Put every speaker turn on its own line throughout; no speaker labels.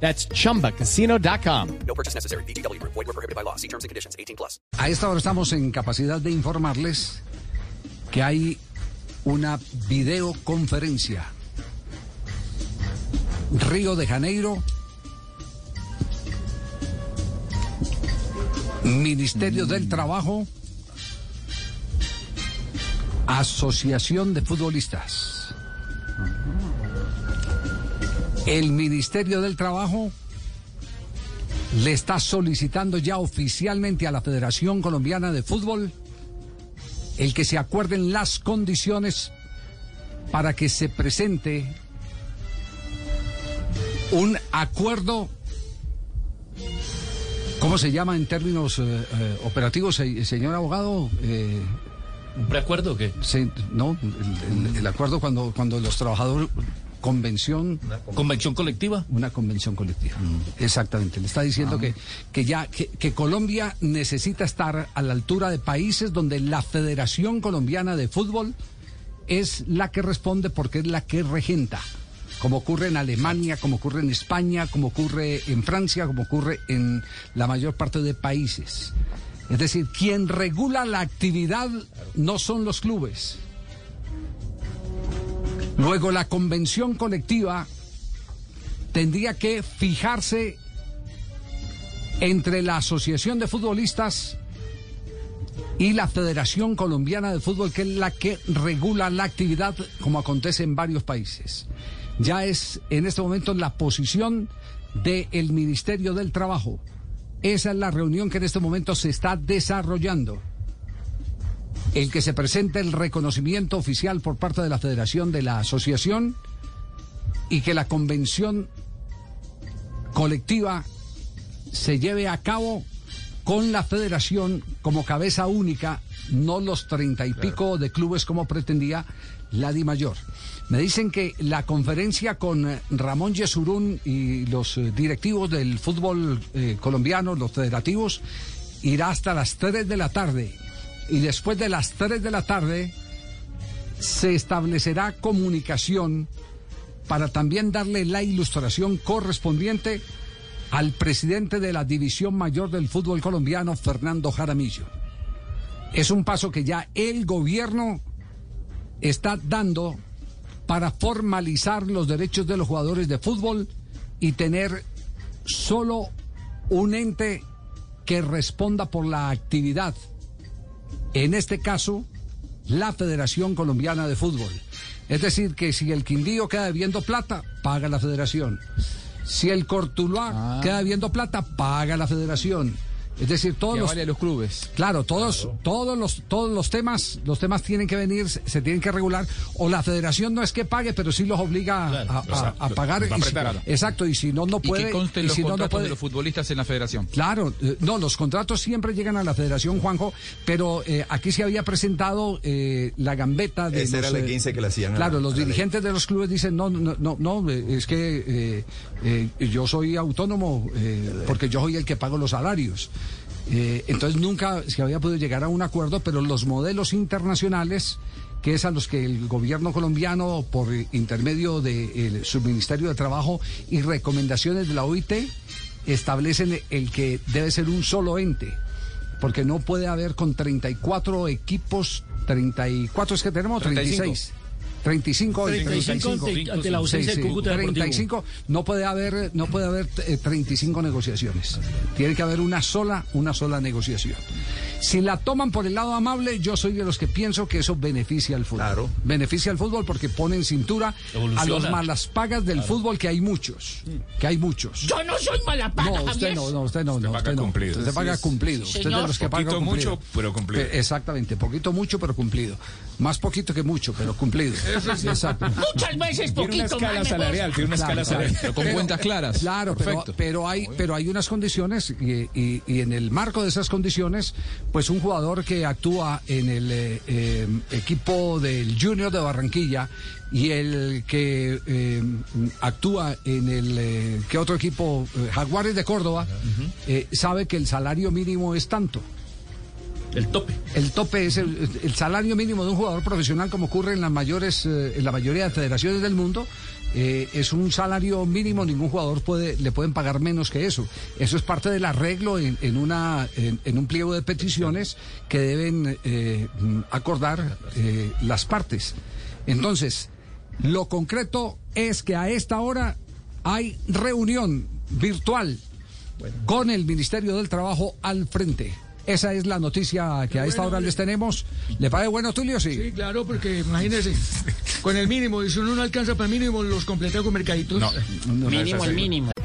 That's chumbacasino.com.
No purchase necessary. BGW. Void were prohibited by law. See terms and conditions. 18 plus.
A esta hora estamos en capacidad de informarles que hay una videoconferencia. Río de Janeiro, Ministerio del Trabajo, Asociación de Futbolistas. El Ministerio del Trabajo le está solicitando ya oficialmente a la Federación Colombiana de Fútbol el que se acuerden las condiciones para que se presente un acuerdo, ¿cómo se llama en términos eh, eh, operativos, se- señor abogado? Eh,
¿Un preacuerdo o qué?
se- no, el, el- el acuerdo cuando, cuando los trabajadores, convención,
¿Convención colectiva?
una convención colectiva. Exactamente. Le está diciendo que, que ya que, que Colombia necesita estar a la altura de países donde la Federación Colombiana de Fútbol es la que responde porque es la que regenta. Como ocurre en Alemania, como ocurre en España, como ocurre en Francia, como ocurre en la mayor parte de países. Es decir, quien regula la actividad no son los clubes. Luego la convención colectiva tendría que fijarse entre la Asociación de Futbolistas y la Federación Colombiana de Fútbol, que es la que regula la actividad, como acontece en varios países. Ya es en este momento la posición del Ministerio del Trabajo. Esa es la reunión que en este momento se está desarrollando. El que se presente el reconocimiento oficial por parte de la Federación de la Asociación y que la convención colectiva se lleve a cabo con la federación como cabeza única, no los treinta y pico de clubes como pretendía la Di Mayor. Me dicen que la conferencia con eh, Ramón Yesurún y los eh, directivos del fútbol eh, colombiano, los federativos, irá hasta las 3 de la tarde. Y después de las 3 de la tarde se establecerá comunicación para también darle la ilustración correspondiente al presidente de la División Mayor del Fútbol Colombiano, Fernando Jaramillo. Es un paso que ya el gobierno está dando para formalizar los derechos de los jugadores de fútbol y tener solo un ente que responda por la actividad. En este caso, la Federación Colombiana de Fútbol. Es decir, que si el Quindío queda debiendo plata, paga la Federación. Si el Cortuluá queda debiendo plata, paga la Federación. Es decir, todos los,
los clubes.
Claro, todos, todos los, todos los temas, los temas tienen que venir, se, se tienen que regular. O la Federación no es que pague, pero sí los obliga a-
Claro,
a, a- a pagar.
va a
y si-
apretar.
exacto, y si no, no
Y
puede.
que consten
y
los
si no, no
contratos
puede.
de los futbolistas en la federación.
Claro, eh, no, los contratos siempre llegan a la Federación, Juanjo, pero eh, aquí se había presentado eh, la gambeta de
Esa
los,
era la
eh,
15 que le hacían
Claro,
a
los
ley.
dirigentes de los clubes dicen, no, no, no, no, eh, es que eh, eh, yo soy autónomo eh, porque yo soy el que pago los salarios. Eh, entonces nunca se había podido llegar a un acuerdo, pero los modelos internacionales que es a los que el gobierno colombiano, por intermedio del subministerio de Trabajo y recomendaciones de la OIT, establecen el que debe ser un solo ente, porque no puede haber con 34 equipos, 34 es que tenemos, 36. 35 hoy,
35 ante, ante la ausencia
Sí,
de
sí,
Cúcuta Deportivo.
35 no puede haber no puede haber eh, 35 negociaciones tiene que haber una sola una sola negociación Si la toman por el lado amable, yo soy de los que pienso que eso beneficia al fútbol.
Claro.
Beneficia al fútbol porque pone en cintura a los malas pagas del fútbol, que hay muchos. Que hay muchos.
Yo no soy mala paga,
No, usted no, no, usted no, no,
paga
usted no.
cumplido.
Usted paga
es.
cumplido. Usted es de los que paga
Poquito,
cumplido.
mucho, pero cumplido.
Eh, Exactamente, poquito, mucho, pero cumplido. Más poquito que mucho, pero cumplido. Exacto.
Muchas veces
Tiene una
poquito
escala
más me
salarial, tiene una
Claro,
escala
claro.
salarial.
con cuentas claras.
Claro, pero,
Perfecto.
pero hay pero hay unas condiciones y, y- y en el marco de esas condiciones, pues un jugador que actúa en el eh, eh, equipo del Junior de Barranquilla y el que eh, actúa en el eh, que otro equipo eh, Jaguares de Córdoba eh, sabe que el salario mínimo es tanto.
El tope.
El tope es el, el salario mínimo de un jugador profesional, como ocurre en las mayores, eh, en la mayoría de federaciones del mundo. eh, es un salario mínimo, ningún jugador puede, le pueden pagar menos que eso. Eso es parte del arreglo en, en una, en, en un pliego de peticiones que deben eh, acordar eh, las partes. Entonces, lo concreto es que a esta hora hay reunión virtual con el Ministerio del Trabajo al frente. Esa es la noticia que a esta hora les tenemos. ¿Le parece bueno, Tulio? Sí.
Sí, claro, porque imagínese, con el mínimo, y si uno no alcanza para el mínimo, los completa con mercaditos.
No.
Mínimo, el mínimo.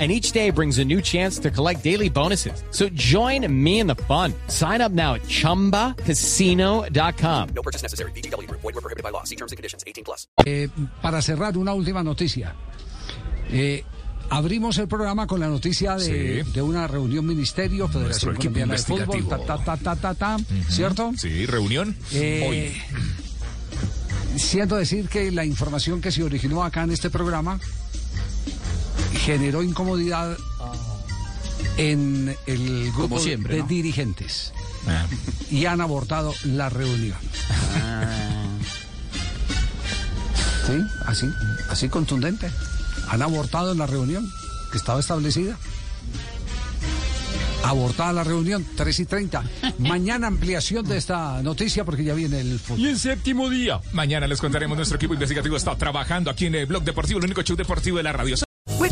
And each day brings a new chance to collect daily bonuses. So join me in the fun. Sign up now at chumbacasino.com.
No purchase necessary. Group. Void were prohibited by law. See terms and conditions. 18 plus.
Eh, para cerrar, una última noticia. Eh, abrimos el programa con la noticia de,
Sí.
de una reunión ministerio, Federación
equipo
Colombiana de Fútbol, ta, ta, ta, ta, ta, ta, ¿cierto?
Sí, reunión.
Eh,
Hoy.
Siento decir que la información que se originó acá en este programa generó incomodidad en el grupo
siempre,
de
¿no?
dirigentes
Ah.
y han abortado la reunión. Sí, así, así contundente. Han abortado la reunión que estaba establecida. Abortada la reunión, 3 y 30. Mañana ampliación de esta noticia porque ya viene el fútbol.
Y en séptimo día, mañana les contaremos nuestro equipo investigativo está trabajando aquí en el Blog Deportivo, el único show deportivo de la radio.